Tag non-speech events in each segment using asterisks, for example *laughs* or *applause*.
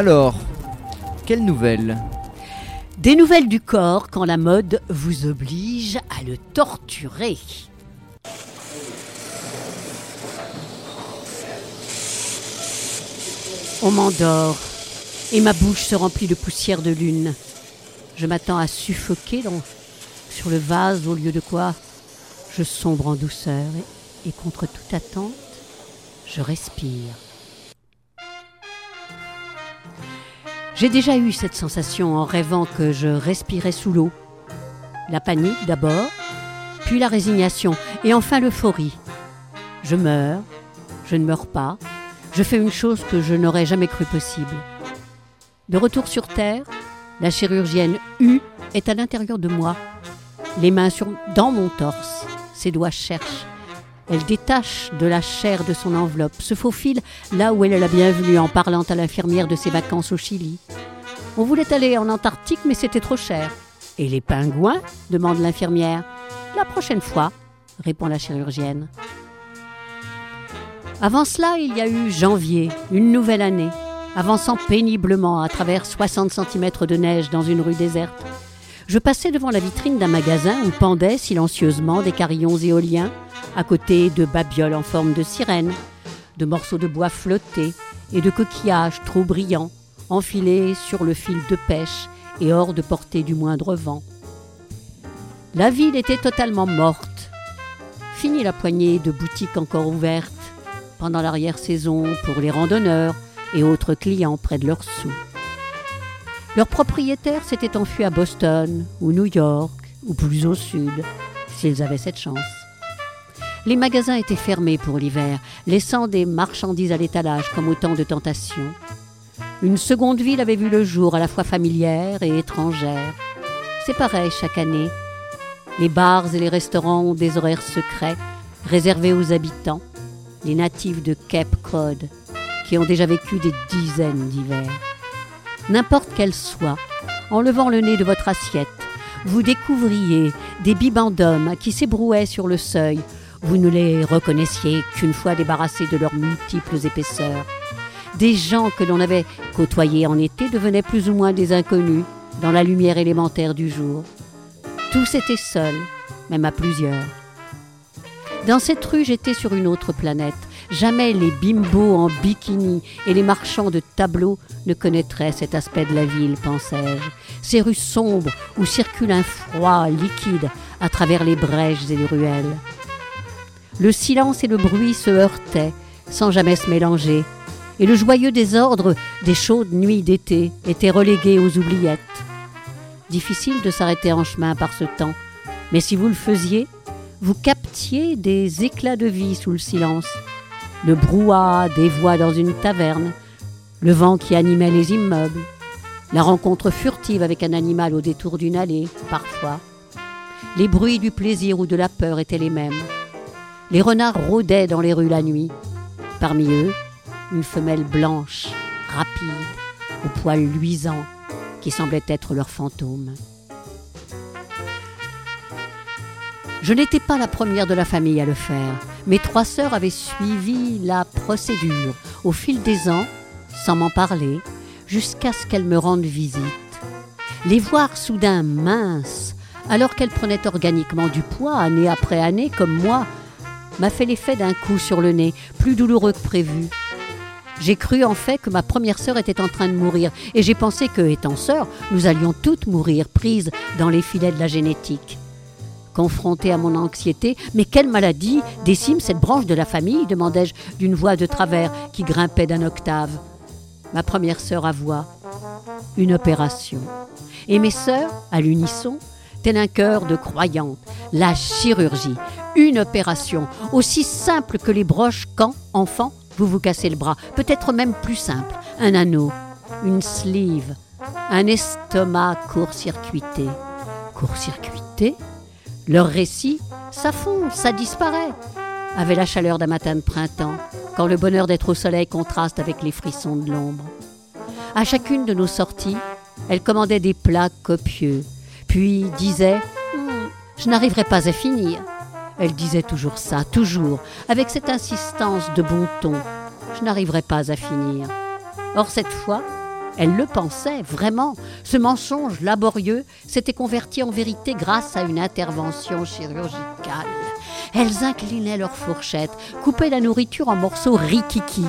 Alors, quelles nouvelles? Des nouvelles du corps quand la mode vous oblige à le torturer. On m'endort et ma bouche se remplit de poussière de lune. Je m'attends à suffoquer sur le vase au lieu de quoi je sombre en douceur et contre toute attente, je respire. J'ai déjà eu cette sensation en rêvant que je respirais sous l'eau. La panique d'abord, puis la résignation et enfin l'euphorie. Je meurs, je ne meurs pas, je fais une chose que je n'aurais jamais cru possible. De retour sur Terre, la chirurgienne U est à l'intérieur de moi, les mains dans mon torse. Ses doigts cherchent. Elle détache de la chair de son enveloppe, se faufile là où elle est la bienvenue en parlant à l'infirmière de ses vacances au Chili. On voulait aller en Antarctique, mais c'était trop cher. Et les pingouins? demande l'infirmière. La prochaine fois, répond la chirurgienne. Avant cela, il y a eu janvier, une nouvelle année, avançant péniblement à travers 60 cm de neige dans une rue déserte. Je passais devant la vitrine d'un magasin où pendaient silencieusement des carillons éoliens, à côté de babioles en forme de sirène, de morceaux de bois flottés et de coquillages trop brillants, enfilés sur le fil de pêche et hors de portée du moindre vent. La ville était totalement morte. Fini la poignée de boutiques encore ouvertes pendant l'arrière-saison pour les randonneurs et autres clients près de leurs sous. Leurs propriétaires s'étaient enfuis à Boston ou New York ou plus au sud, s'ils avaient cette chance. Les magasins étaient fermés pour l'hiver, laissant des marchandises à l'étalage comme autant de tentations. Une seconde ville avait vu le jour à la fois familière et étrangère. C'est pareil chaque année. Les bars et les restaurants ont des horaires secrets réservés aux habitants, les natifs de Cape Cod, qui ont déjà vécu des dizaines d'hivers. N'importe quel soit, en levant le nez de votre assiette, vous découvriez des bibendums qui s'ébrouaient sur le seuil. Vous ne les reconnaissiez qu'une fois débarrassés de leurs multiples épaisseurs. Des gens que l'on avait côtoyés en été devenaient plus ou moins des inconnus dans la lumière élémentaire du jour. Tous étaient seuls, même à plusieurs. Dans cette rue, j'étais sur une autre planète. Jamais les bimbos en bikini et les marchands de tableaux ne connaîtraient cet aspect de la ville, pensais-je. Ces rues sombres où circule un froid liquide à travers les brèches et les ruelles. Le silence et le bruit se heurtaient sans jamais se mélanger, et le joyeux désordre des chaudes nuits d'été était relégué aux oubliettes. Difficile de s'arrêter en chemin par ce temps, mais si vous le faisiez, vous captiez des éclats de vie sous le silence, le brouhaha des voix dans une taverne, le vent qui animait les immeubles, la rencontre furtive avec un animal au détour d'une allée, parfois. Les bruits du plaisir ou de la peur étaient les mêmes. Les renards rôdaient dans les rues la nuit. Parmi eux, une femelle blanche, rapide, au poil luisant, qui semblait être leur fantôme. Je n'étais pas la première de la famille à le faire. Mes trois sœurs avaient suivi la procédure au fil des ans, sans m'en parler, jusqu'à ce qu'elles me rendent visite. Les voir soudain minces, alors qu'elles prenaient organiquement du poids année après année, comme moi, m'a fait l'effet d'un coup sur le nez, plus douloureux que prévu. J'ai cru en fait que ma première sœur était en train de mourir, et j'ai pensé que, étant sœurs, nous allions toutes mourir, prises dans les filets de la génétique. Confrontée à mon anxiété, mais quelle maladie décime cette branche de la famille? demandai-je d'une voix de travers qui grimpait d'un octave. Ma première sœur avoua une opération. Et mes sœurs, à l'unisson, tel un cœur de croyantes, la chirurgie, une opération, aussi simple que les broches quand, enfant, vous vous cassez le bras, peut-être même plus simple, un anneau, une sleeve, un estomac court-circuité. Court-circuité? Leur récit, ça fond, ça disparaît, avait la chaleur d'un matin de printemps, quand le bonheur d'être au soleil contraste avec les frissons de l'ombre. À chacune de nos sorties, elle commandait des plats copieux, puis disait Hum, Je n'arriverai pas à finir. Elle disait toujours ça, toujours, avec cette insistance de bon ton. Je n'arriverai pas à finir. Or, cette fois, Elle le pensait, vraiment. Ce mensonge laborieux s'était converti en vérité grâce à une intervention chirurgicale. Elles inclinaient leurs fourchettes, coupaient la nourriture en morceaux rikiki,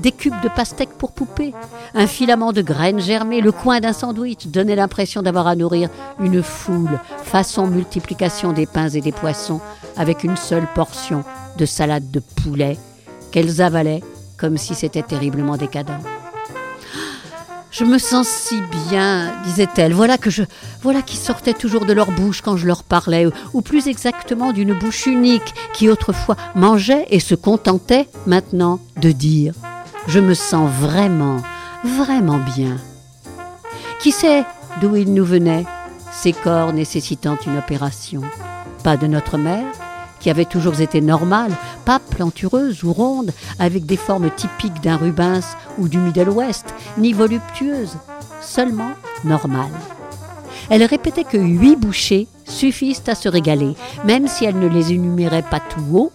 des cubes de pastèque pour poupées, un filament de graines germées, le coin d'un sandwich donnait l'impression d'avoir à nourrir une foule, façon multiplication des pains et des poissons, avec une seule portion de salade de poulet qu'elles avalaient comme si c'était terriblement décadent. Je me sens si bien, disait-elle. Voilà que je, voilà qui sortait toujours de leur bouche quand je leur parlais, ou plus exactement d'une bouche unique qui autrefois mangeait et se contentait maintenant de dire Je me sens vraiment, vraiment bien. Qui sait d'où ils nous venaient, ces corps nécessitant une opération? Pas de notre mère, qui avait toujours été normale, pas plantureuse ou ronde, avec des formes typiques d'un Rubens ou du Middle West, ni voluptueuse, seulement normale. Elle répétait que huit bouchées suffisent à se régaler, même si elle ne les énumérait pas tout haut.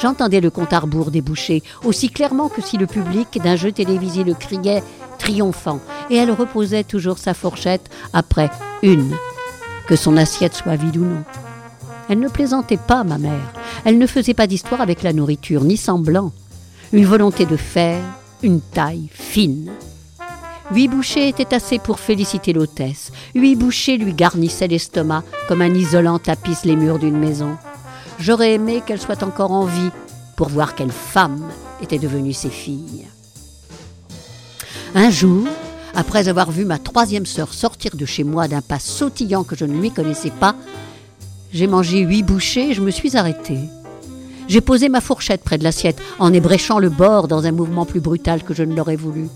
J'entendais le compte à rebours des bouchées aussi clairement que si le public d'un jeu télévisé le criait triomphant, et elle reposait toujours sa fourchette après une, que son assiette soit vide ou non. Elle ne plaisantait pas, ma mère. Elle ne faisait pas d'histoire avec la nourriture, ni semblant. Une volonté de faire, une taille fine. Huit bouchées étaient assez pour féliciter l'hôtesse. Huit bouchées lui garnissaient l'estomac comme un isolant tapisse les murs d'une maison. J'aurais aimé qu'elle soit encore en vie pour voir quelle femme était devenue ses filles. Un jour, après avoir vu ma troisième sœur sortir de chez moi d'un pas sautillant que je ne lui connaissais pas, j'ai mangé huit bouchées et je me suis arrêtée. J'ai posé ma fourchette près de l'assiette en ébréchant le bord dans un mouvement plus brutal que je ne l'aurais voulu.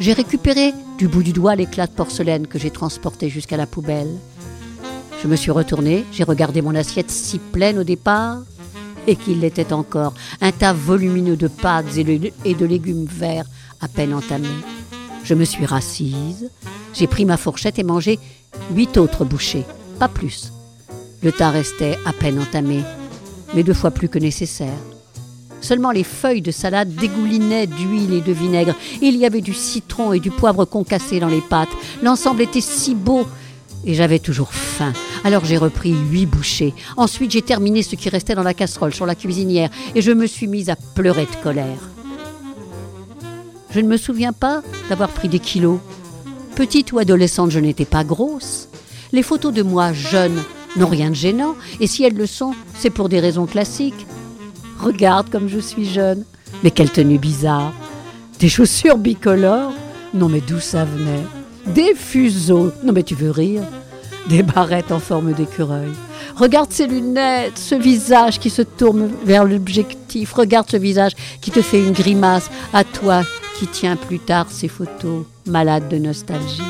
J'ai récupéré du bout du doigt l'éclat de porcelaine que j'ai transporté jusqu'à la poubelle. Je me suis retournée, j'ai regardé mon assiette si pleine au départ et qu'il l'était encore, un tas volumineux de pâtes et de légumes verts à peine entamés. Je me suis rassise, j'ai pris ma fourchette et mangé huit autres bouchées, pas plus. Le tas restait à peine entamé, mais deux fois plus que nécessaire. Seulement les feuilles de salade dégoulinaient d'huile et de vinaigre. Il y avait du citron et du poivre concassé dans les pâtes. L'ensemble était si beau. Et j'avais toujours faim. Alors j'ai repris huit bouchées. Ensuite j'ai terminé ce qui restait dans la casserole sur la cuisinière et je me suis mise à pleurer de colère. Je ne me souviens pas d'avoir pris des kilos. Petite ou adolescente, je n'étais pas grosse. Les photos de moi jeune n'ont rien de gênant, et si elles le sont, c'est pour des raisons classiques. Regarde comme je suis jeune. Mais quelle tenue bizarre. Des chaussures bicolores Non mais d'où ça venait? Des fuseaux Non mais tu veux rire Des barrettes en forme d'écureuil. Regarde ces lunettes, ce visage qui se tourne vers l'objectif. Regarde ce visage qui te fait une grimace. À toi qui tiens plus tard ces photos, malade de nostalgie.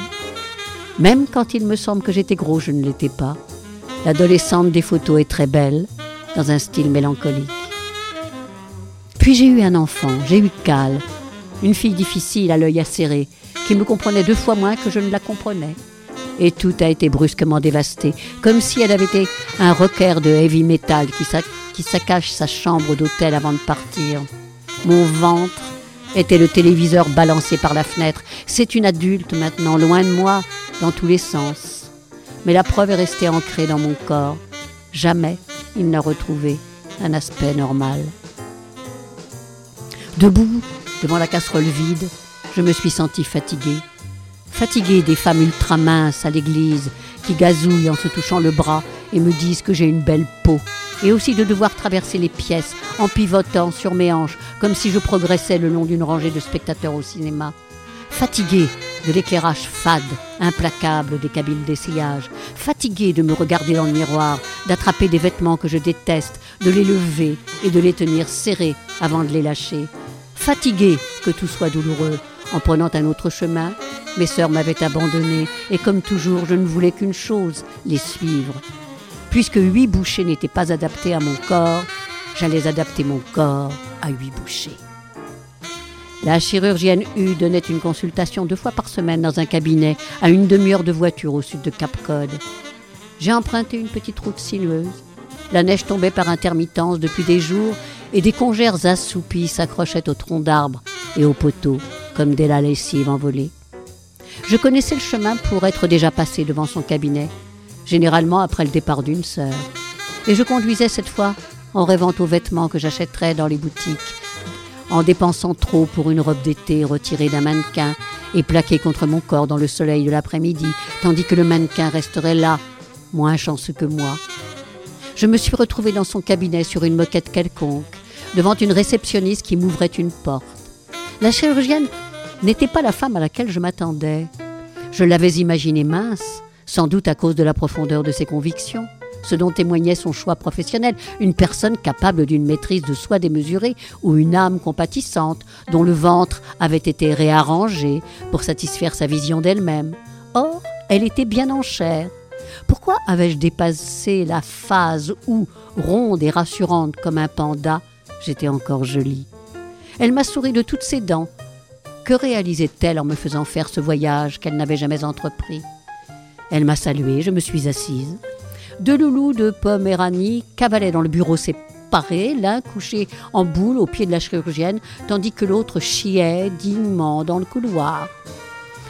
Même quand il me semble que j'étais gros, je ne l'étais pas. L'adolescente des photos est très belle, dans un style mélancolique. Puis j'ai eu un enfant, j'ai eu Cal, une fille difficile à l'œil acéré, qui me comprenait deux fois moins que je ne la comprenais. Et tout a été brusquement dévasté, comme si elle avait été un rocker de heavy metal qui, qui saccage sa chambre d'hôtel avant de partir. Mon ventre était le téléviseur balancé par la fenêtre. C'est une adulte maintenant, loin de moi, dans tous les sens mais la preuve est restée ancrée dans mon corps. Jamais il n'a retrouvé un aspect normal. Debout, devant la casserole vide, je me suis sentie fatiguée. Fatiguée des femmes ultra minces à l'église qui gazouillent en se touchant le bras et me disent que j'ai une belle peau, et aussi de devoir traverser les pièces en pivotant sur mes hanches comme si je progressais le long d'une rangée de spectateurs au cinéma fatigué de l'éclairage fade, implacable des cabines d'essayage, fatigué de me regarder dans le miroir, d'attraper des vêtements que je déteste, de les lever et de les tenir serrés avant de les lâcher, fatigué que tout soit douloureux. En prenant un autre chemin, mes sœurs m'avaient abandonné et comme toujours, je ne voulais qu'une chose, les suivre. Puisque huit bouchées n'étaient pas adaptés à mon corps, j'allais adapter mon corps à huit bouchées. La chirurgienne U donnait une consultation deux fois par semaine dans un cabinet à une demi-heure de voiture au sud de Cap Cod. J'ai emprunté une petite route sinueuse. La neige tombait par intermittence depuis des jours et des congères assoupis s'accrochaient aux troncs d'arbres et aux poteaux comme des la lessive envolée. Je connaissais le chemin pour être déjà passé devant son cabinet, généralement après le départ d'une sœur. Et je conduisais cette fois en rêvant aux vêtements que j'achèterais dans les boutiques, en dépensant trop pour une robe d'été retirée d'un mannequin et plaquée contre mon corps dans le soleil de l'après-midi, tandis que le mannequin resterait là, moins chanceux que moi. Je me suis retrouvée dans son cabinet sur une moquette quelconque, devant une réceptionniste qui m'ouvrait une porte. La chirurgienne n'était pas la femme à laquelle je m'attendais. Je l'avais imaginée mince, sans doute à cause de la profondeur de ses convictions, ce dont témoignait son choix professionnel, une personne capable d'une maîtrise de soi démesurée ou une âme compatissante, dont le ventre avait été réarrangé pour satisfaire sa vision d'elle-même. Or, elle était bien en chair. Pourquoi avais-je dépassé la phase où, ronde et rassurante comme un panda, j'étais encore jolie? Elle m'a souri de toutes ses dents, que réalisait-elle en me faisant faire ce voyage qu'elle n'avait jamais entrepris? Elle m'a salué, je me suis assise. Deux loulous de Poméranie cavalaient dans le bureau séparé, l'un couché en boule au pied de la chirurgienne, tandis que l'autre chiait dignement dans le couloir.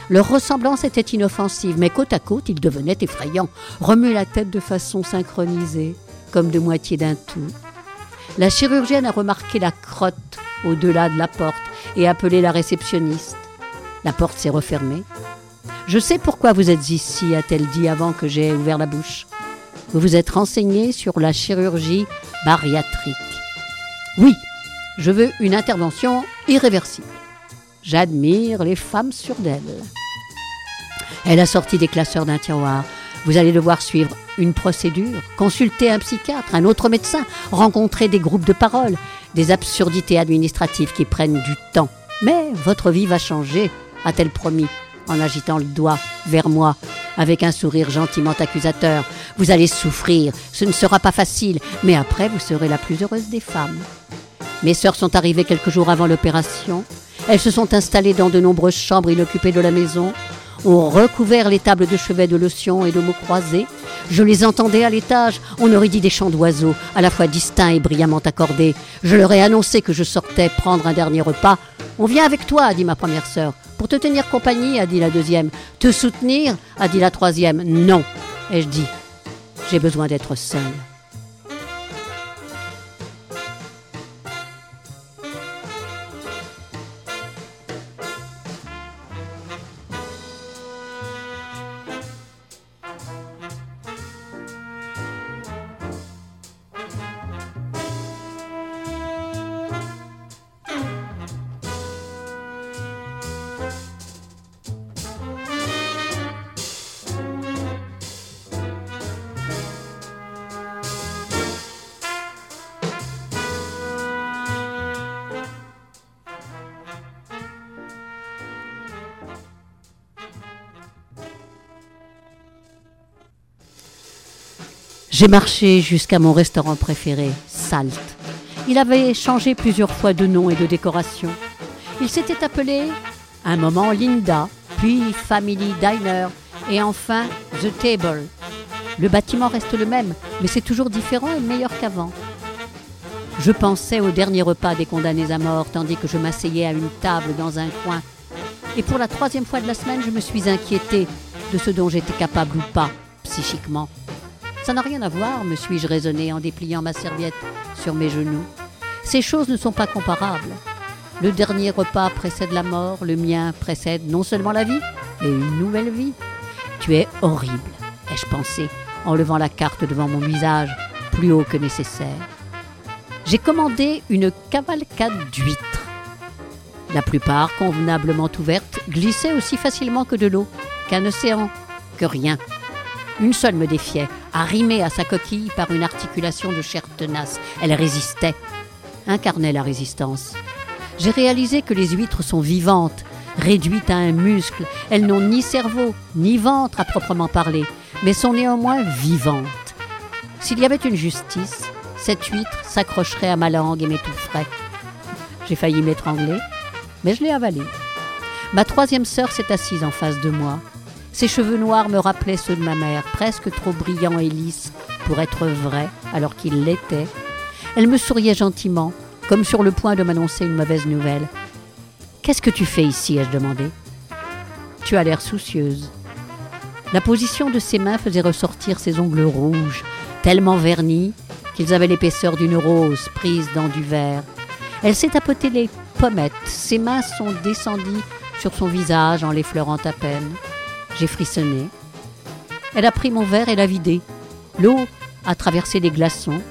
Leur ressemblance était inoffensive, mais côte à côte, ils devenaient effrayants, remuaient la tête de façon synchronisée, comme de moitié d'un tout. La chirurgienne a remarqué la crotte au-delà de la porte et appelé la réceptionniste. La porte s'est refermée. Je sais pourquoi vous êtes ici, a-t-elle dit avant que j'aie ouvert la bouche. Vous vous êtes renseigné sur la chirurgie bariatrique. Oui, je veux une intervention irréversible. J'admire les femmes sûres d'elles. Elle a sorti des classeurs d'un tiroir. Vous allez devoir suivre une procédure, consulter un psychiatre, un autre médecin, rencontrer des groupes de parole, des absurdités administratives qui prennent du temps. Mais votre vie va changer, a-t-elle promis, en agitant le doigt vers moi, avec un sourire gentiment accusateur. Vous allez souffrir, ce ne sera pas facile, mais après vous serez la plus heureuse des femmes. Mes sœurs sont arrivées quelques jours avant l'opération. Elles se sont installées dans de nombreuses chambres inoccupées de la maison, ont recouvert les tables de chevet de lotion et de mots croisés. Je les entendais à l'étage, on aurait dit des chants d'oiseaux, à la fois distincts et brillamment accordés. Je leur ai annoncé que je sortais prendre un dernier repas. On vient avec toi, a dit ma première sœur. Pour te tenir compagnie, a dit la deuxième. Te soutenir, a dit la troisième. Non, ai-je dit. J'ai besoin d'être seule. J'ai marché jusqu'à mon restaurant préféré, Salt. Il avait changé plusieurs fois de nom et de décoration. Il s'était appelé un moment Linda, puis Family Diner et enfin The Table. Le bâtiment reste le même, mais c'est toujours différent et meilleur qu'avant. Je pensais au dernier repas des condamnés à mort tandis que je m'asseyais à une table dans un coin. Et pour la troisième fois de la semaine, je me suis inquiétée de ce dont j'étais capable ou pas, psychiquement. Ça n'a rien à voir, me suis-je raisonné en dépliant ma serviette sur mes genoux. Ces choses ne sont pas comparables. Le dernier repas précède la mort, le mien précède non seulement la vie, mais une nouvelle vie. Tu es horrible, ai-je pensé, en levant la carte devant mon visage, plus haut que nécessaire. J'ai commandé une cavalcade d'huîtres. La plupart, convenablement ouvertes, glissaient aussi facilement que de l'eau, qu'un océan, que rien. Une seule me défiait, arrimée à sa coquille par une articulation de chair tenace. Elle résistait, incarnait la résistance. J'ai réalisé que les huîtres sont vivantes, réduites à un muscle. Elles n'ont ni cerveau, ni ventre à proprement parler, mais sont néanmoins vivantes. S'il y avait une justice, cette huître s'accrocherait à ma langue et m'étoufferait. J'ai failli m'étrangler, mais je l'ai avalée. Ma troisième sœur s'est assise en face de moi. Ses cheveux noirs me rappelaient ceux de ma mère, presque trop brillants et lisses pour être vrais alors qu'ils l'étaient. Elle me souriait gentiment, comme sur le point de m'annoncer une mauvaise nouvelle. Qu'est-ce que tu fais ici? ai-je demandé. Tu as l'air soucieuse. La position de ses mains faisait ressortir ses ongles rouges, tellement vernis qu'ils avaient l'épaisseur d'une rose prise dans du verre. Elle s'est tapotée les pommettes, ses mains sont descendues sur son visage en l'effleurant à peine. J'ai frissonné. Elle a pris mon verre et l'a vidé. L'eau a traversé les glaçons,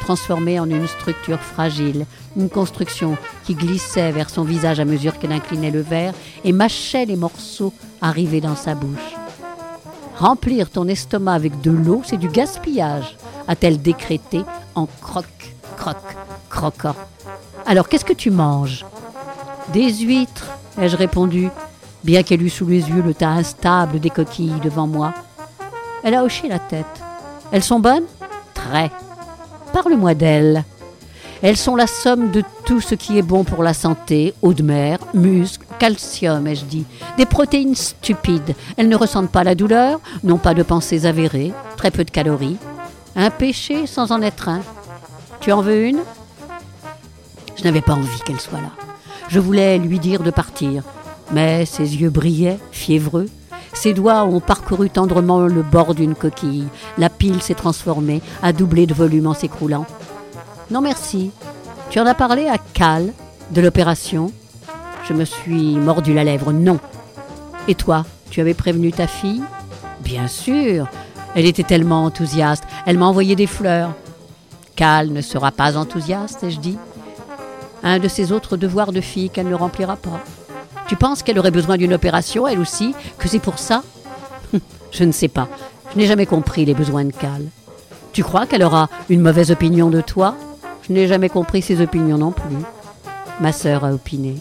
transformé en une structure fragile, une construction qui glissait vers son visage à mesure qu'elle inclinait le verre et mâchait les morceaux arrivés dans sa bouche. Remplir ton estomac avec de l'eau, c'est du gaspillage, a-t-elle décrété en croc, croc, croquant. Alors qu'est-ce que tu manges? Des huîtres, ai-je répondu, bien qu'elle eût sous les yeux le tas instable des coquilles devant moi. Elle a hoché la tête. Elles sont bonnes? Très. Parle-moi d'elles. Elles sont la somme de tout ce qui est bon pour la santé, eau de mer, muscles, calcium, ai-je dit. Des protéines stupides. Elles ne ressentent pas la douleur, n'ont pas de pensées avérées, très peu de calories. Un péché sans en être un. Tu en veux une? Je n'avais pas envie qu'elle soit là. Je voulais lui dire de partir, mais ses yeux brillaient, fiévreux. Ses doigts ont parcouru tendrement le bord d'une coquille. La pile s'est transformée, a doublé de volume en s'écroulant. Non merci. Tu en as parlé à Cal de l'opération? Je me suis mordu la lèvre. Non. Et toi, tu avais prévenu ta fille? Bien sûr. Elle était tellement enthousiaste. Elle m'a envoyé des fleurs. Cal ne sera pas enthousiaste, ai-je dit. Un de ses autres devoirs de fille qu'elle ne remplira pas. Tu penses qu'elle aurait besoin d'une opération, elle aussi Que c'est pour ça? *laughs* Je ne sais pas. Je n'ai jamais compris les besoins de Cal. Tu crois qu'elle aura une mauvaise opinion de toi? Je n'ai jamais compris ses opinions non plus. Ma sœur a opiné.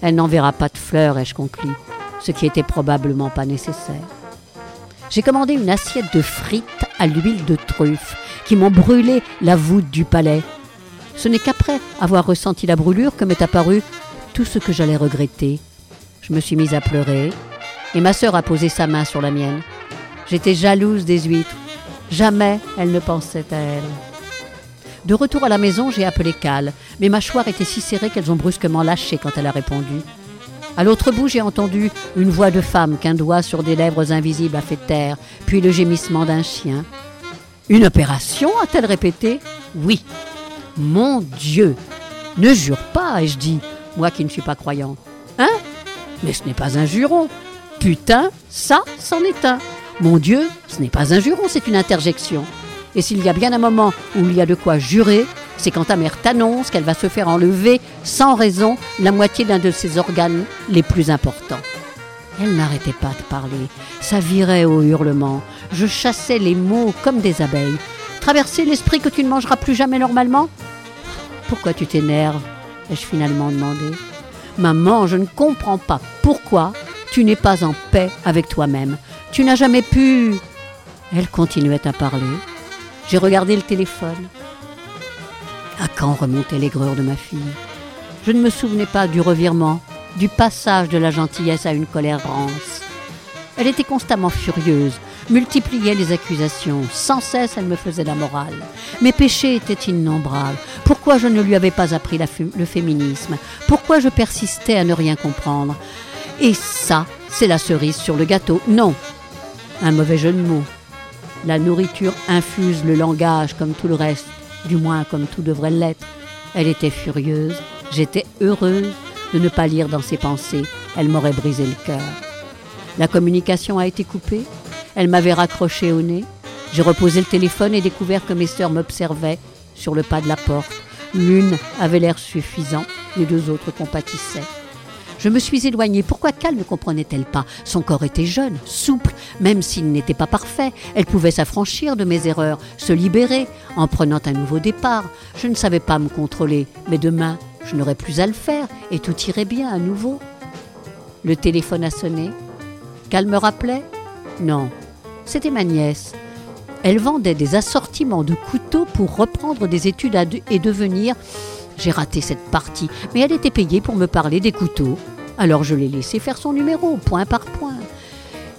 Elle n'enverra pas de fleurs, ai-je conclu, ce qui était probablement pas nécessaire. J'ai commandé une assiette de frites à l'huile de truffe qui m'ont brûlé la voûte du palais. Ce n'est qu'après avoir ressenti la brûlure que m'est apparu tout ce que j'allais regretter. Je me suis mise à pleurer et ma sœur a posé sa main sur la mienne. J'étais jalouse des huîtres. Jamais elle ne pensait à elle. De retour à la maison, j'ai appelé Cal. Mes mâchoires étaient si serrées qu'elles ont brusquement lâché quand elle a répondu. À l'autre bout, j'ai entendu une voix de femme qu'un doigt sur des lèvres invisibles a fait taire, puis le gémissement d'un chien. Une opération a-t-elle répété? Oui. Mon Dieu Ne jure pas, ai-je dit, moi qui ne suis pas croyante. Mais ce n'est pas un juron. Putain, ça, c'en est un. Mon Dieu, ce n'est pas un juron, c'est une interjection. Et s'il y a bien un moment où il y a de quoi jurer, c'est quand ta mère t'annonce qu'elle va se faire enlever sans raison la moitié d'un de ses organes les plus importants. Elle n'arrêtait pas de parler, ça virait au hurlement. Je chassais les mots comme des abeilles. Traverser l'esprit que tu ne mangeras plus jamais normalement? Pourquoi tu t'énerves? ai-je finalement demandé. Maman, je ne comprends pas pourquoi tu n'es pas en paix avec toi-même. Tu n'as jamais pu. Elle continuait à parler. J'ai regardé le téléphone. À quand remontait l'aigreur de ma fille? Je ne me souvenais pas du revirement, du passage de la gentillesse à une colère rance. Elle était constamment furieuse, multipliait les accusations, sans cesse elle me faisait la morale. Mes péchés étaient innombrables. Pourquoi je ne lui avais pas appris le féminisme? Pourquoi je persistais à ne rien comprendre? Et ça, c'est la cerise sur le gâteau. Non, un mauvais jeu de mots. La nourriture infuse le langage comme tout le reste, du moins comme tout devrait l'être. Elle était furieuse, j'étais heureuse de ne pas lire dans ses pensées, elle m'aurait brisé le cœur. La communication a été coupée, elle m'avait raccroché au nez. J'ai reposé le téléphone et découvert que mes sœurs m'observaient sur le pas de la porte. L'une avait l'air suffisant, les deux autres compatissaient. Je me suis éloignée. Pourquoi Cal ne comprenait-elle pas? Son corps était jeune, souple, même s'il n'était pas parfait. Elle pouvait s'affranchir de mes erreurs, se libérer en prenant un nouveau départ. Je ne savais pas me contrôler, mais demain, je n'aurais plus à le faire et tout irait bien à nouveau. Le téléphone a sonné. Cal me rappelait? Non, c'était ma nièce. Elle vendait des assortiments de couteaux pour reprendre des études et devenir... J'ai raté cette partie, mais elle était payée pour me parler des couteaux. Alors je l'ai laissé faire son numéro, point par point.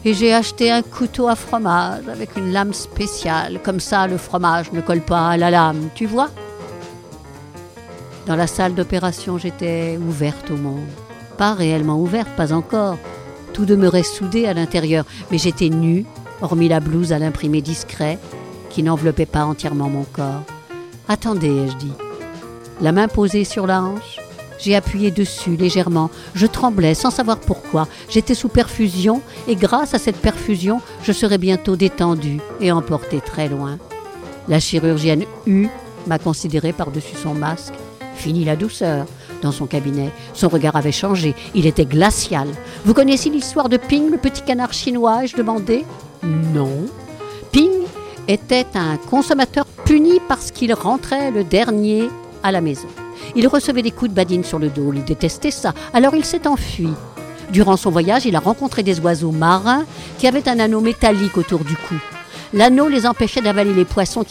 Et j'ai acheté un couteau à fromage avec une lame spéciale. Comme ça, le fromage ne colle pas à la lame, tu vois Dans la salle d'opération, j'étais ouverte au monde. Pas réellement ouverte, pas encore. Tout demeurait soudé à l'intérieur, mais j'étais nue, hormis la blouse à l'imprimé discret, qui n'enveloppait pas entièrement mon corps. Attendez, ai-je dit. La main posée sur la hanche, j'ai appuyé dessus légèrement. Je tremblais sans savoir pourquoi. J'étais sous perfusion et grâce à cette perfusion, je serais bientôt détendue et emportée très loin. La chirurgienne U m'a considéré par-dessus son masque. Fini la douceur. Dans son cabinet, son regard avait changé. Il était glacial. Vous connaissez l'histoire de Ping, le petit canard chinois ai-je demandé? Non. Ping était un consommateur puni parce qu'il rentrait le dernier à la maison. Il recevait des coups de badine sur le dos, il détestait ça, alors il s'est enfui. Durant son voyage, il a rencontré des oiseaux marins qui avaient un anneau métallique autour du cou. L'anneau les empêchait d'avaler les poissons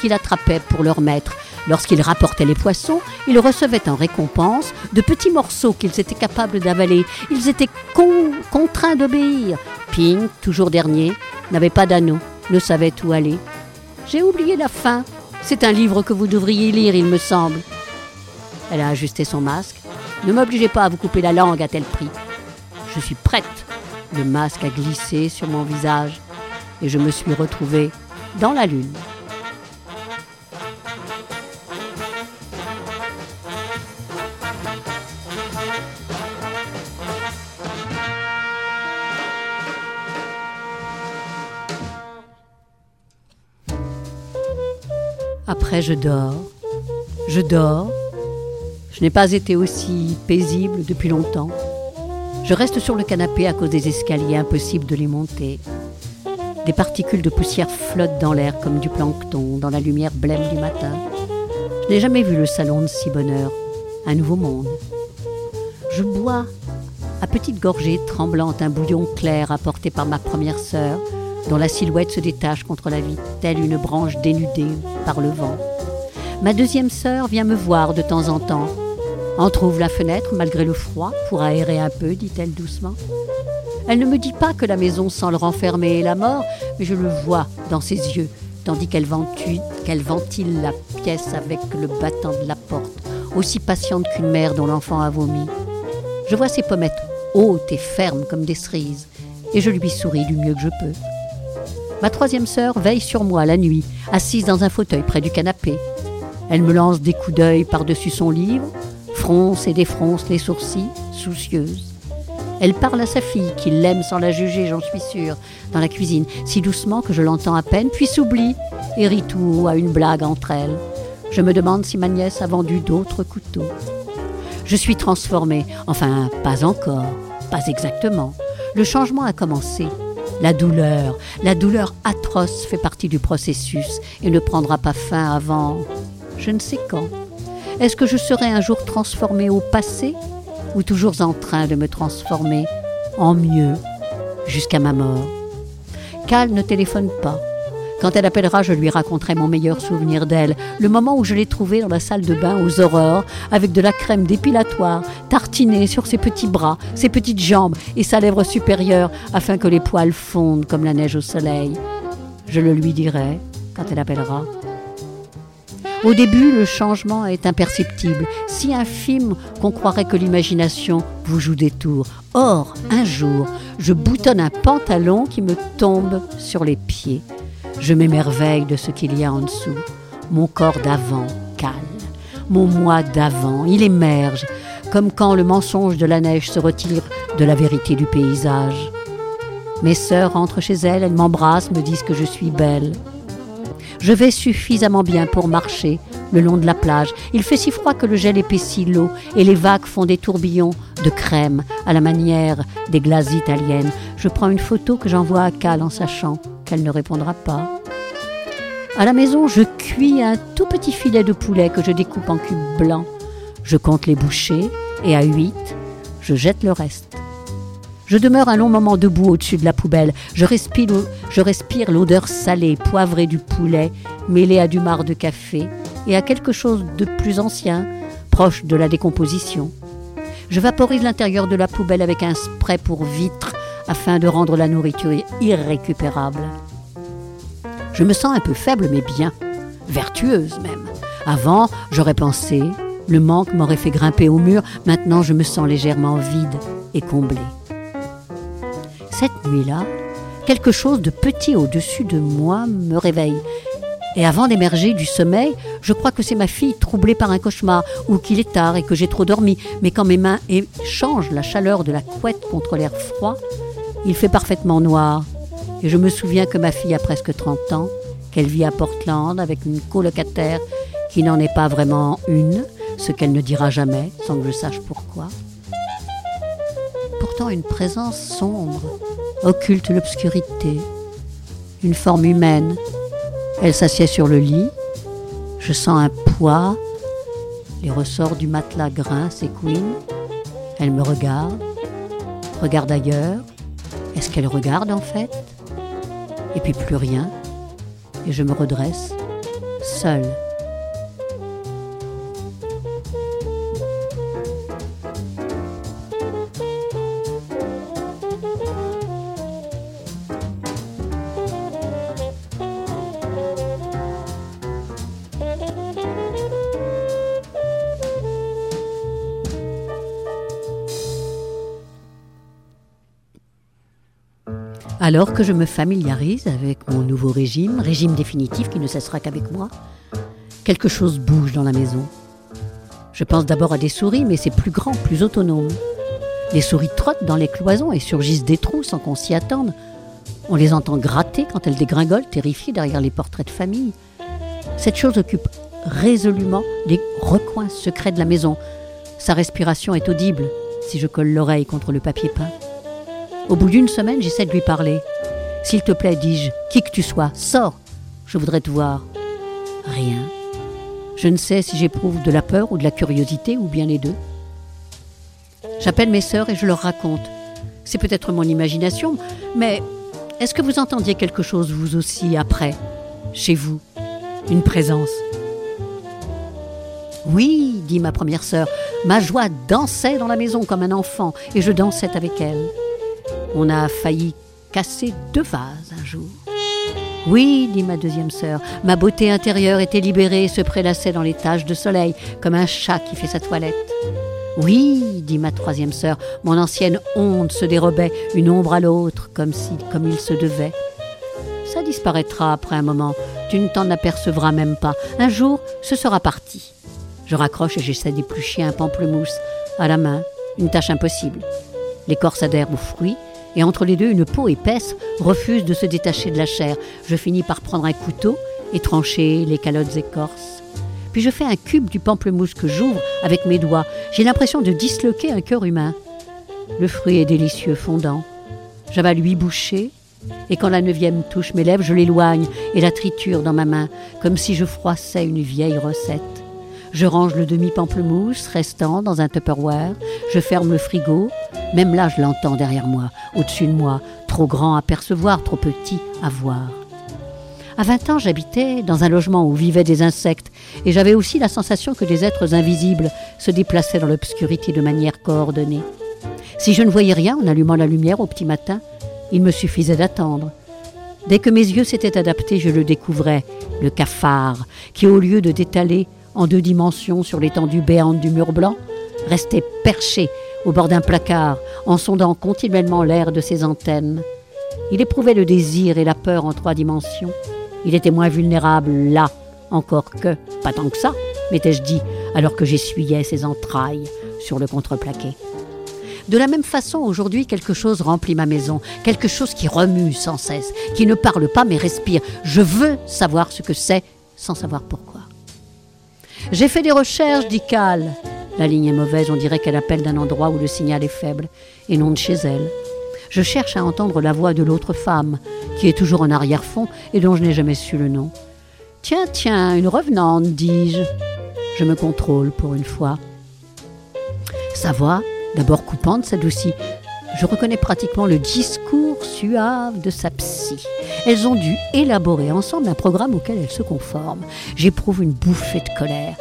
qu'il attrapait pour leur maître. Lorsqu'il rapportait les poissons, il recevait en récompense de petits morceaux qu'ils étaient capables d'avaler. Ils étaient contraints d'obéir. Ping, toujours dernier, n'avait pas d'anneau, ne savait où aller. J'ai oublié la fin. C'est un livre que vous devriez lire, il me semble. Elle a ajusté son masque. Ne m'obligez pas à vous couper la langue à tel prix. Je suis prête. Le masque a glissé sur mon visage et je me suis retrouvée dans la lune. Je dors. Je dors je n'ai pas été aussi paisible depuis longtemps. Je reste sur le canapé à cause des escaliers, impossible de les monter. Des particules de poussière flottent dans l'air comme du plancton dans la lumière blême du matin. Je n'ai jamais vu le salon de si bonheur, un nouveau monde. Je bois à petites gorgées tremblantes un bouillon clair apporté par ma première sœur, dont la silhouette se détache contre la vie, telle une branche dénudée par le vent. Ma deuxième sœur vient me voir de temps en temps, Entr'ouvre la fenêtre malgré le froid pour aérer un peu, dit-elle doucement. Elle ne me dit pas que la maison sent le renfermé et la mort, mais je le vois dans ses yeux, tandis qu'elle ventile, qu'elle ventile la pièce avec le battant de la porte, aussi patiente qu'une mère dont l'enfant a vomi. Je vois ses pommettes hautes et fermes comme des cerises, et je lui souris du mieux que je peux. Ma troisième sœur veille sur moi la nuit, assise dans un fauteuil près du canapé. Elle me lance des coups d'œil par-dessus son livre, fronce et défronce les sourcils, soucieuse. Elle parle à sa fille, qui l'aime sans la juger, j'en suis sûre, dans la cuisine, si doucement que je l'entends à peine, puis s'oublie et rit tout haut à une blague entre elles. Je me demande si ma nièce a vendu d'autres couteaux. Je suis transformée, enfin pas encore, pas exactement. Le changement a commencé. La douleur, la douleur atroce fait partie du processus et ne prendra pas fin avant je ne sais quand. Est-ce que je serai un jour transformée au passé ou toujours en train de me transformer en mieux jusqu'à ma mort? Cal ne téléphone pas. Quand elle appellera, je lui raconterai mon meilleur souvenir d'elle, le moment où je l'ai trouvée dans la salle de bain aux aurores, avec de la crème dépilatoire, tartinée sur ses petits bras, ses petites jambes et sa lèvre supérieure, afin que les poils fondent comme la neige au soleil. Je le lui dirai quand elle appellera. Au début, le changement est imperceptible, si infime qu'on croirait que l'imagination vous joue des tours. Or, un jour, je boutonne un pantalon qui me tombe sur les pieds. Je m'émerveille de ce qu'il y a en dessous. Mon corps d'avant calme, mon moi d'avant, il émerge, comme quand le mensonge de la neige se retire de la vérité du paysage. Mes sœurs rentrent chez elles, elles m'embrassent, me disent que je suis belle. Je vais suffisamment bien pour marcher le long de la plage. Il fait si froid que le gel épaissit l'eau et les vagues font des tourbillons de crème à la manière des glaces italiennes. Je prends une photo que j'envoie à Cal en sachant qu'elle ne répondra pas. À la maison, je cuis un tout petit filet de poulet que je découpe en cubes blancs. Je compte les bouchées et à huit, je jette le reste. Je demeure un long moment debout au-dessus de la poubelle. Je respire, l'odeur salée, poivrée du poulet, mêlée à du marc de café et à quelque chose de plus ancien, proche de la décomposition. Je vaporise l'intérieur de la poubelle avec un spray pour vitres afin de rendre la nourriture irrécupérable. Je me sens un peu faible mais bien, vertueuse même. Avant, j'aurais pensé, le manque m'aurait fait grimper au mur, maintenant je me sens légèrement vide et comblée. Cette nuit-là, quelque chose de petit au-dessus de moi me réveille. Et avant d'émerger du sommeil, je crois que c'est ma fille troublée par un cauchemar, ou qu'il est tard et que j'ai trop dormi. Mais quand mes mains échangent la chaleur de la couette contre l'air froid, il fait parfaitement noir. Et je me souviens que ma fille a presque 30 ans, qu'elle vit à Portland avec une colocataire qui n'en est pas vraiment une, ce qu'elle ne dira jamais, sans que je sache pourquoi. Pourtant une présence sombre occulte l'obscurité, une forme humaine. Elle s'assied sur le lit, je sens un poids, les ressorts du matelas grincent et couinent. Elle me regarde, regarde ailleurs. Est-ce qu'elle regarde en fait? Et puis plus rien. Et je me redresse, seule. Alors que je me familiarise avec mon nouveau régime, régime définitif qui ne cessera qu'avec moi, quelque chose bouge dans la maison. Je pense d'abord à des souris, mais c'est plus grand, plus autonome. Les souris trottent dans les cloisons et surgissent des trous sans qu'on s'y attende. On les entend gratter quand elles dégringolent, terrifiées derrière les portraits de famille. Cette chose occupe résolument les recoins secrets de la maison. Sa respiration est audible si je colle l'oreille contre le papier peint. Au bout d'une semaine, j'essaie de lui parler. S'il te plaît, dis-je, qui que tu sois, sors. Je voudrais te voir. Rien. Je ne sais si j'éprouve de la peur ou de la curiosité ou bien les deux. J'appelle mes sœurs et je leur raconte. C'est peut-être mon imagination, mais est-ce que vous entendiez quelque chose vous aussi après, chez vous? Une présence? Oui, dit ma première sœur, ma joie dansait dans la maison comme un enfant et je dansais avec elle. On a failli casser deux vases un jour. Oui, dit ma deuxième sœur, ma beauté intérieure était libérée et se prélassait dans les taches de soleil, comme un chat qui fait sa toilette. Oui, dit ma troisième sœur, mon ancienne honte se dérobait, une ombre à l'autre, comme si, comme il se devait. Ça disparaîtra après un moment, tu ne t'en apercevras même pas. Un jour, ce sera parti. Je raccroche et j'essaie d'éplucher un pamplemousse à la main, une tâche impossible. L'écorce adhère aux fruits et entre les deux, une peau épaisse refuse de se détacher de la chair. Je finis par prendre un couteau et trancher les calottes écorces. Puis je fais un cube du pamplemousse que j'ouvre avec mes doigts. J'ai l'impression de disloquer un cœur humain. Le fruit est délicieux, fondant. J'avale huit bouchées, et quand la neuvième touche mes lèvres, je l'éloigne et la triture dans ma main, comme si je froissais une vieille recette. Je range le demi-pamplemousse restant dans un Tupperware, je ferme le frigo, même là je l'entends derrière moi, au-dessus de moi, trop grand à percevoir, trop petit à voir. À 20 ans, j'habitais dans un logement où vivaient des insectes, et j'avais aussi la sensation que des êtres invisibles se déplaçaient dans l'obscurité de manière coordonnée. Si je ne voyais rien en allumant la lumière au petit matin, il me suffisait d'attendre. Dès que mes yeux s'étaient adaptés, je le découvrais, le cafard, qui au lieu de d'étaler en deux dimensions sur l'étendue béante du mur blanc, restait perché au bord d'un placard, en sondant continuellement l'air de ses antennes. Il éprouvait le désir et la peur en trois dimensions. Il était moins vulnérable là, encore que, pas tant que ça, m'étais-je dit, alors que j'essuyais ses entrailles sur le contreplaqué. De la même façon, aujourd'hui, quelque chose remplit ma maison, quelque chose qui remue sans cesse, qui ne parle pas mais respire. Je veux savoir ce que c'est sans savoir pourquoi. J'ai fait des recherches, dit Cal. La ligne est mauvaise, on dirait qu'elle appelle d'un endroit où le signal est faible, et non de chez elle. Je cherche à entendre la voix de l'autre femme, qui est toujours en arrière-fond et dont je n'ai jamais su le nom. Tiens, tiens, une revenante, dis-je. Je me contrôle pour une fois. Sa voix, d'abord coupante, s'adoucit. Je reconnais pratiquement le discours suave de sa psy. Elles ont dû élaborer ensemble un programme auquel elles se conforment. J'éprouve une bouffée de colère.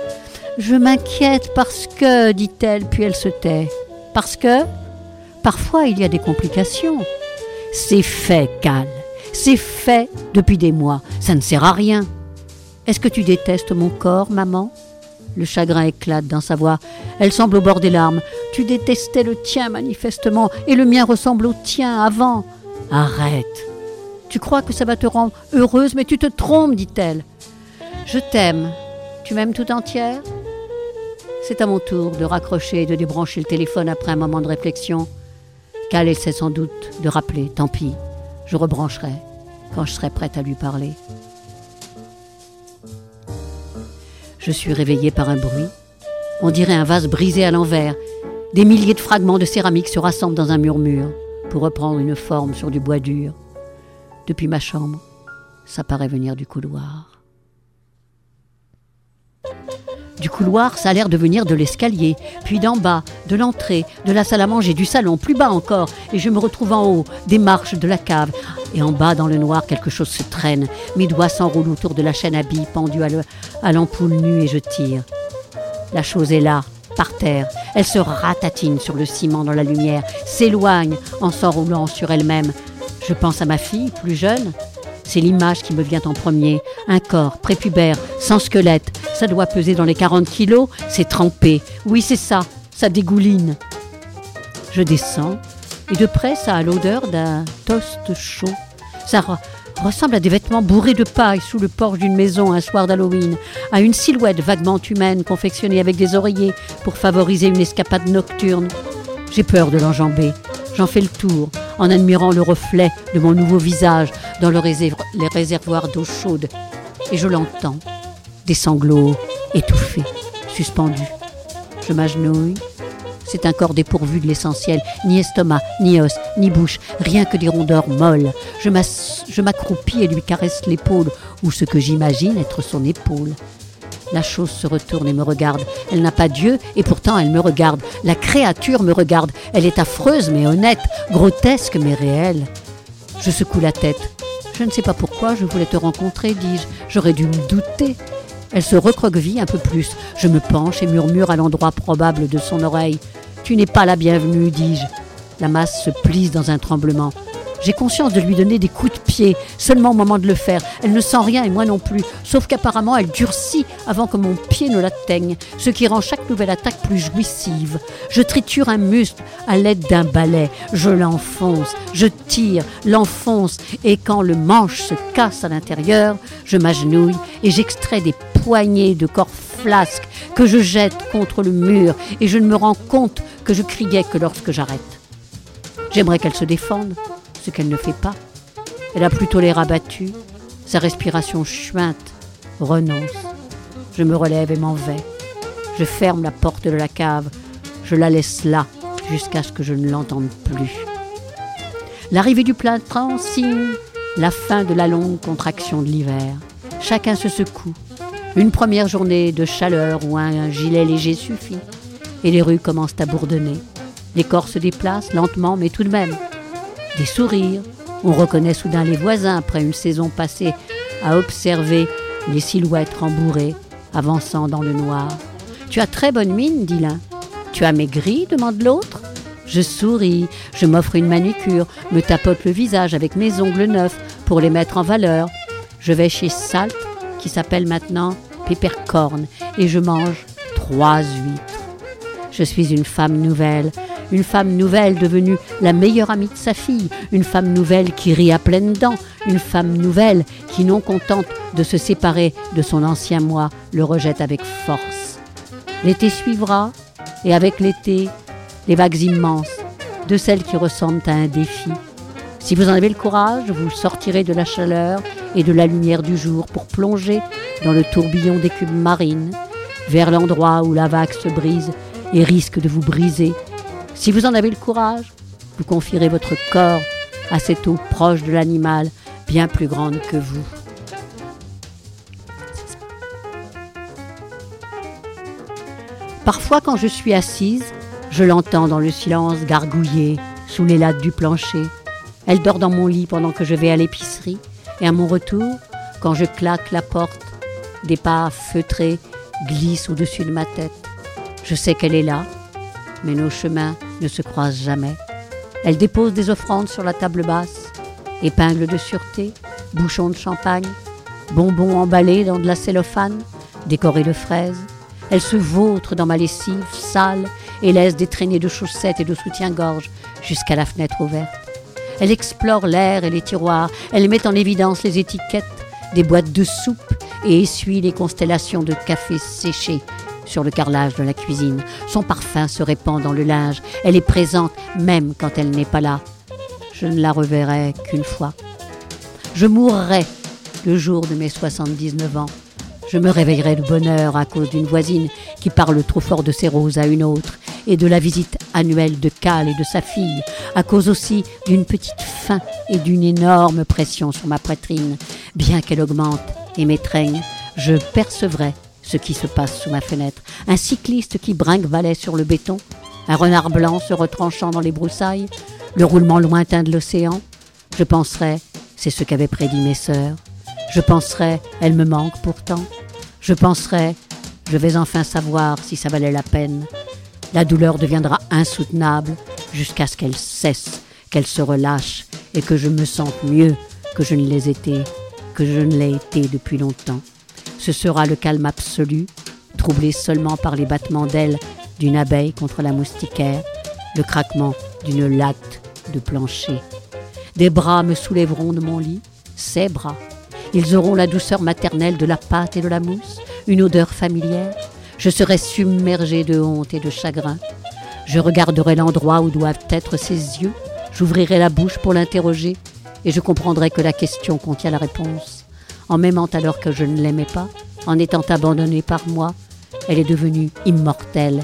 Je m'inquiète parce que, dit-elle, puis elle se tait. Parce que Parfois il y a des complications. C'est fait, Cal. C'est fait depuis des mois. Ça ne sert à rien. Est-ce que tu détestes mon corps, maman? Le chagrin éclate dans sa voix. Elle semble au bord des larmes. Tu détestais le tien, manifestement, et le mien ressemble au tien avant. Arrête. Tu crois que ça va te rendre heureuse, mais tu te trompes, dit-elle. Je t'aime. Tu m'aimes tout entière? C'est à mon tour de raccrocher et de débrancher le téléphone après un moment de réflexion. Qu'elle essaie sans doute de rappeler, tant pis. Je rebrancherai quand je serai prête à lui parler. Je suis réveillée par un bruit. On dirait un vase brisé à l'envers. Des milliers de fragments de céramique se rassemblent dans un murmure pour reprendre une forme sur du bois dur. Depuis ma chambre, ça paraît venir du couloir. Du couloir, ça a l'air de venir de l'escalier, puis d'en bas, de l'entrée, de la salle à manger, du salon, plus bas encore, et je me retrouve en haut, des marches de la cave. Et en bas, dans le noir, quelque chose se traîne. Mes doigts s'enroulent autour de la chaîne à billes pendue à l'ampoule nue et je tire. La chose est là, par terre. Elle se ratatine sur le ciment dans la lumière, s'éloigne en s'enroulant sur elle-même. Je pense à ma fille, plus jeune, c'est l'image qui me vient en premier. Un corps prépubère, sans squelette. Ça doit peser dans les 40 kilos. C'est trempé. Oui, c'est ça. Ça dégouline. Je descends. Et de près, ça a l'odeur d'un toast chaud. Ça ressemble à des vêtements bourrés de paille sous le porche d'une maison un soir d'Halloween, à une silhouette vaguement humaine confectionnée avec des oreillers pour favoriser une escapade nocturne. J'ai peur de l'enjamber. J'en fais le tour en admirant le reflet de mon nouveau visage dans le les réservoirs d'eau chaude. Et je l'entends, des sanglots étouffés, suspendus. Je m'agenouille. C'est un corps dépourvu de l'essentiel, ni estomac, ni os, ni bouche, rien que des rondeurs molles. Je m'accroupis et lui caresse l'épaule, ou ce que j'imagine être son épaule. La chose se retourne et me regarde. Elle n'a pas Dieu et pourtant elle me regarde. La créature me regarde. Elle est affreuse mais honnête, grotesque mais réelle. Je secoue la tête. Je ne sais pas pourquoi je voulais te rencontrer, dis-je. J'aurais dû me douter. Elle se recroqueville un peu plus. Je me penche et murmure à l'endroit probable de son oreille. Tu n'es pas la bienvenue, dis-je. La masse se plisse dans un tremblement. J'ai conscience de lui donner des coups de pied, seulement au moment de le faire. Elle ne sent rien et moi non plus, sauf qu'apparemment elle durcit avant que mon pied ne l'atteigne, ce qui rend chaque nouvelle attaque plus jouissive. Je triture un muscle à l'aide d'un balai, je l'enfonce, je tire, l'enfonce, et quand le manche se casse à l'intérieur, je m'agenouille et j'extrais des de corps flasques que je jette contre le mur, et je ne me rends compte que je criais que lorsque j'arrête. J'aimerais qu'elle se défende, ce qu'elle ne fait pas. Elle a plutôt l'air abattue, sa respiration chuinte, renonce. Je me relève et m'en vais. Je ferme la porte de la cave, je la laisse là jusqu'à ce que je ne l'entende plus. L'arrivée du printemps signe la fin de la longue contraction de l'hiver. Chacun se secoue. Une première journée de chaleur ou un gilet léger suffit. Et les rues commencent à bourdonner. Les corps se déplacent lentement, mais tout de même des sourires. On reconnaît soudain les voisins après une saison passée à observer les silhouettes rembourrées avançant dans le noir. Tu as très bonne mine, dit l'un. Tu as maigri demande l'autre. Je souris, je m'offre une manucure, me tapote le visage avec mes ongles neufs pour les mettre en valeur. Je vais chez Salt, qui s'appelle maintenant Peppercorn, et je mange trois huîtres. Je suis une femme nouvelle, une femme nouvelle devenue la meilleure amie de sa fille, une femme nouvelle qui rit à pleines dents, une femme nouvelle qui, non contente de se séparer de son ancien moi, le rejette avec force. L'été suivra, et avec l'été, les vagues immenses, de celles qui ressemblent à un défi. Si vous en avez le courage, vous sortirez de la chaleur et de la lumière du jour pour plonger dans le tourbillon des cubes marines, vers l'endroit où la vague se brise et risque de vous briser si vous en avez le courage, vous confierez votre corps à cette eau proche de l'animal, bien plus grande que vous. Parfois, quand je suis assise, je l'entends dans le silence gargouiller sous les lattes du plancher. Elle dort dans mon lit pendant que je vais à l'épicerie, et à mon retour, quand je claque la porte, des pas feutrés glissent au-dessus de ma tête. Je sais qu'elle est là, mais nos chemins ne se croisent jamais. Elle dépose des offrandes sur la table basse, épingles de sûreté, bouchons de champagne, bonbons emballés dans de la cellophane, décorés de fraises. Elle se vautre dans ma lessive sale et laisse des traînées de chaussettes et de soutien-gorge jusqu'à la fenêtre ouverte. Elle explore l'air et les tiroirs. Elle met en évidence les étiquettes des boîtes de soupe et essuie les constellations de café séché sur le carrelage de la cuisine. Son parfum se répand dans le linge. Elle est présente même quand elle n'est pas là. Je ne la reverrai qu'une fois. Je mourrai le jour de mes 79 ans. Je me réveillerai de bonheur à cause d'une voisine qui parle trop fort de ses roses à une autre et de la visite annuelle de Cal et de sa fille, à cause aussi d'une petite faim et d'une énorme pression sur ma poitrine. Bien qu'elle augmente et m'étreigne, je percevrai ce qui se passe sous ma fenêtre. Un cycliste qui brinque valet sur le béton, un renard blanc se retranchant dans les broussailles, le roulement lointain de l'océan. Je penserai, c'est ce qu'avaient prédit mes sœurs. Je penserai, elle me manque pourtant. Je penserai, je vais enfin savoir si ça valait la peine. La douleur deviendra insoutenable jusqu'à ce qu'elle cesse, qu'elle se relâche et que je me sente mieux que je ne l'ai été, que je ne l'ai été depuis longtemps. Ce sera le calme absolu, troublé seulement par les battements d'ailes d'une abeille contre la moustiquaire, le craquement d'une latte de plancher. Des bras me soulèveront de mon lit, ces bras. Ils auront la douceur maternelle de la pâte et de la mousse, une odeur familière, je serai submergé de honte et de chagrin. Je regarderai l'endroit où doivent être ses yeux, j'ouvrirai la bouche pour l'interroger, et je comprendrai que la question contient la réponse. En m'aimant alors que je ne l'aimais pas, en étant abandonnée par moi, elle est devenue immortelle.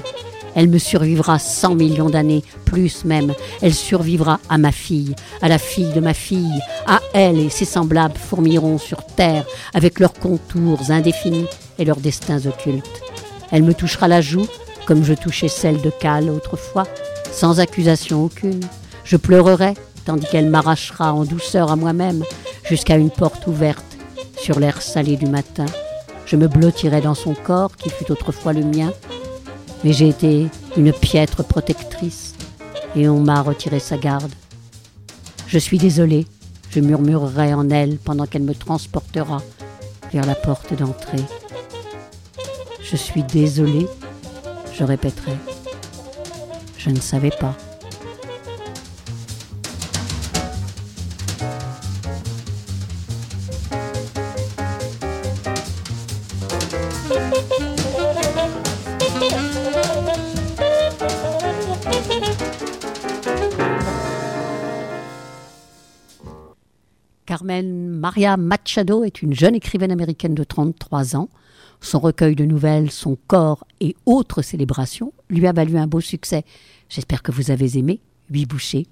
Elle me survivra cent millions d'années, plus même. Elle survivra à ma fille, à la fille de ma fille, à elle et ses semblables fourmilleront sur terre avec leurs contours indéfinis et leurs destins occultes. Elle me touchera la joue, comme je touchais celle de Cal autrefois, sans accusation aucune. Je pleurerai, tandis qu'elle m'arrachera en douceur à moi-même, jusqu'à une porte ouverte sur l'air salé du matin. Je me blottirai dans son corps, qui fut autrefois le mien, mais j'ai été une piètre protectrice, et on m'a retiré sa garde. Je suis désolée, je murmurerai en elle pendant qu'elle me transportera vers la porte d'entrée. Je suis désolée, je répéterai. Je ne savais pas. Maria Machado est une jeune écrivaine américaine de 33 ans. Son recueil de nouvelles, son corps et autres célébrations lui a valu un beau succès. J'espère que vous avez aimé. Huit bouchées.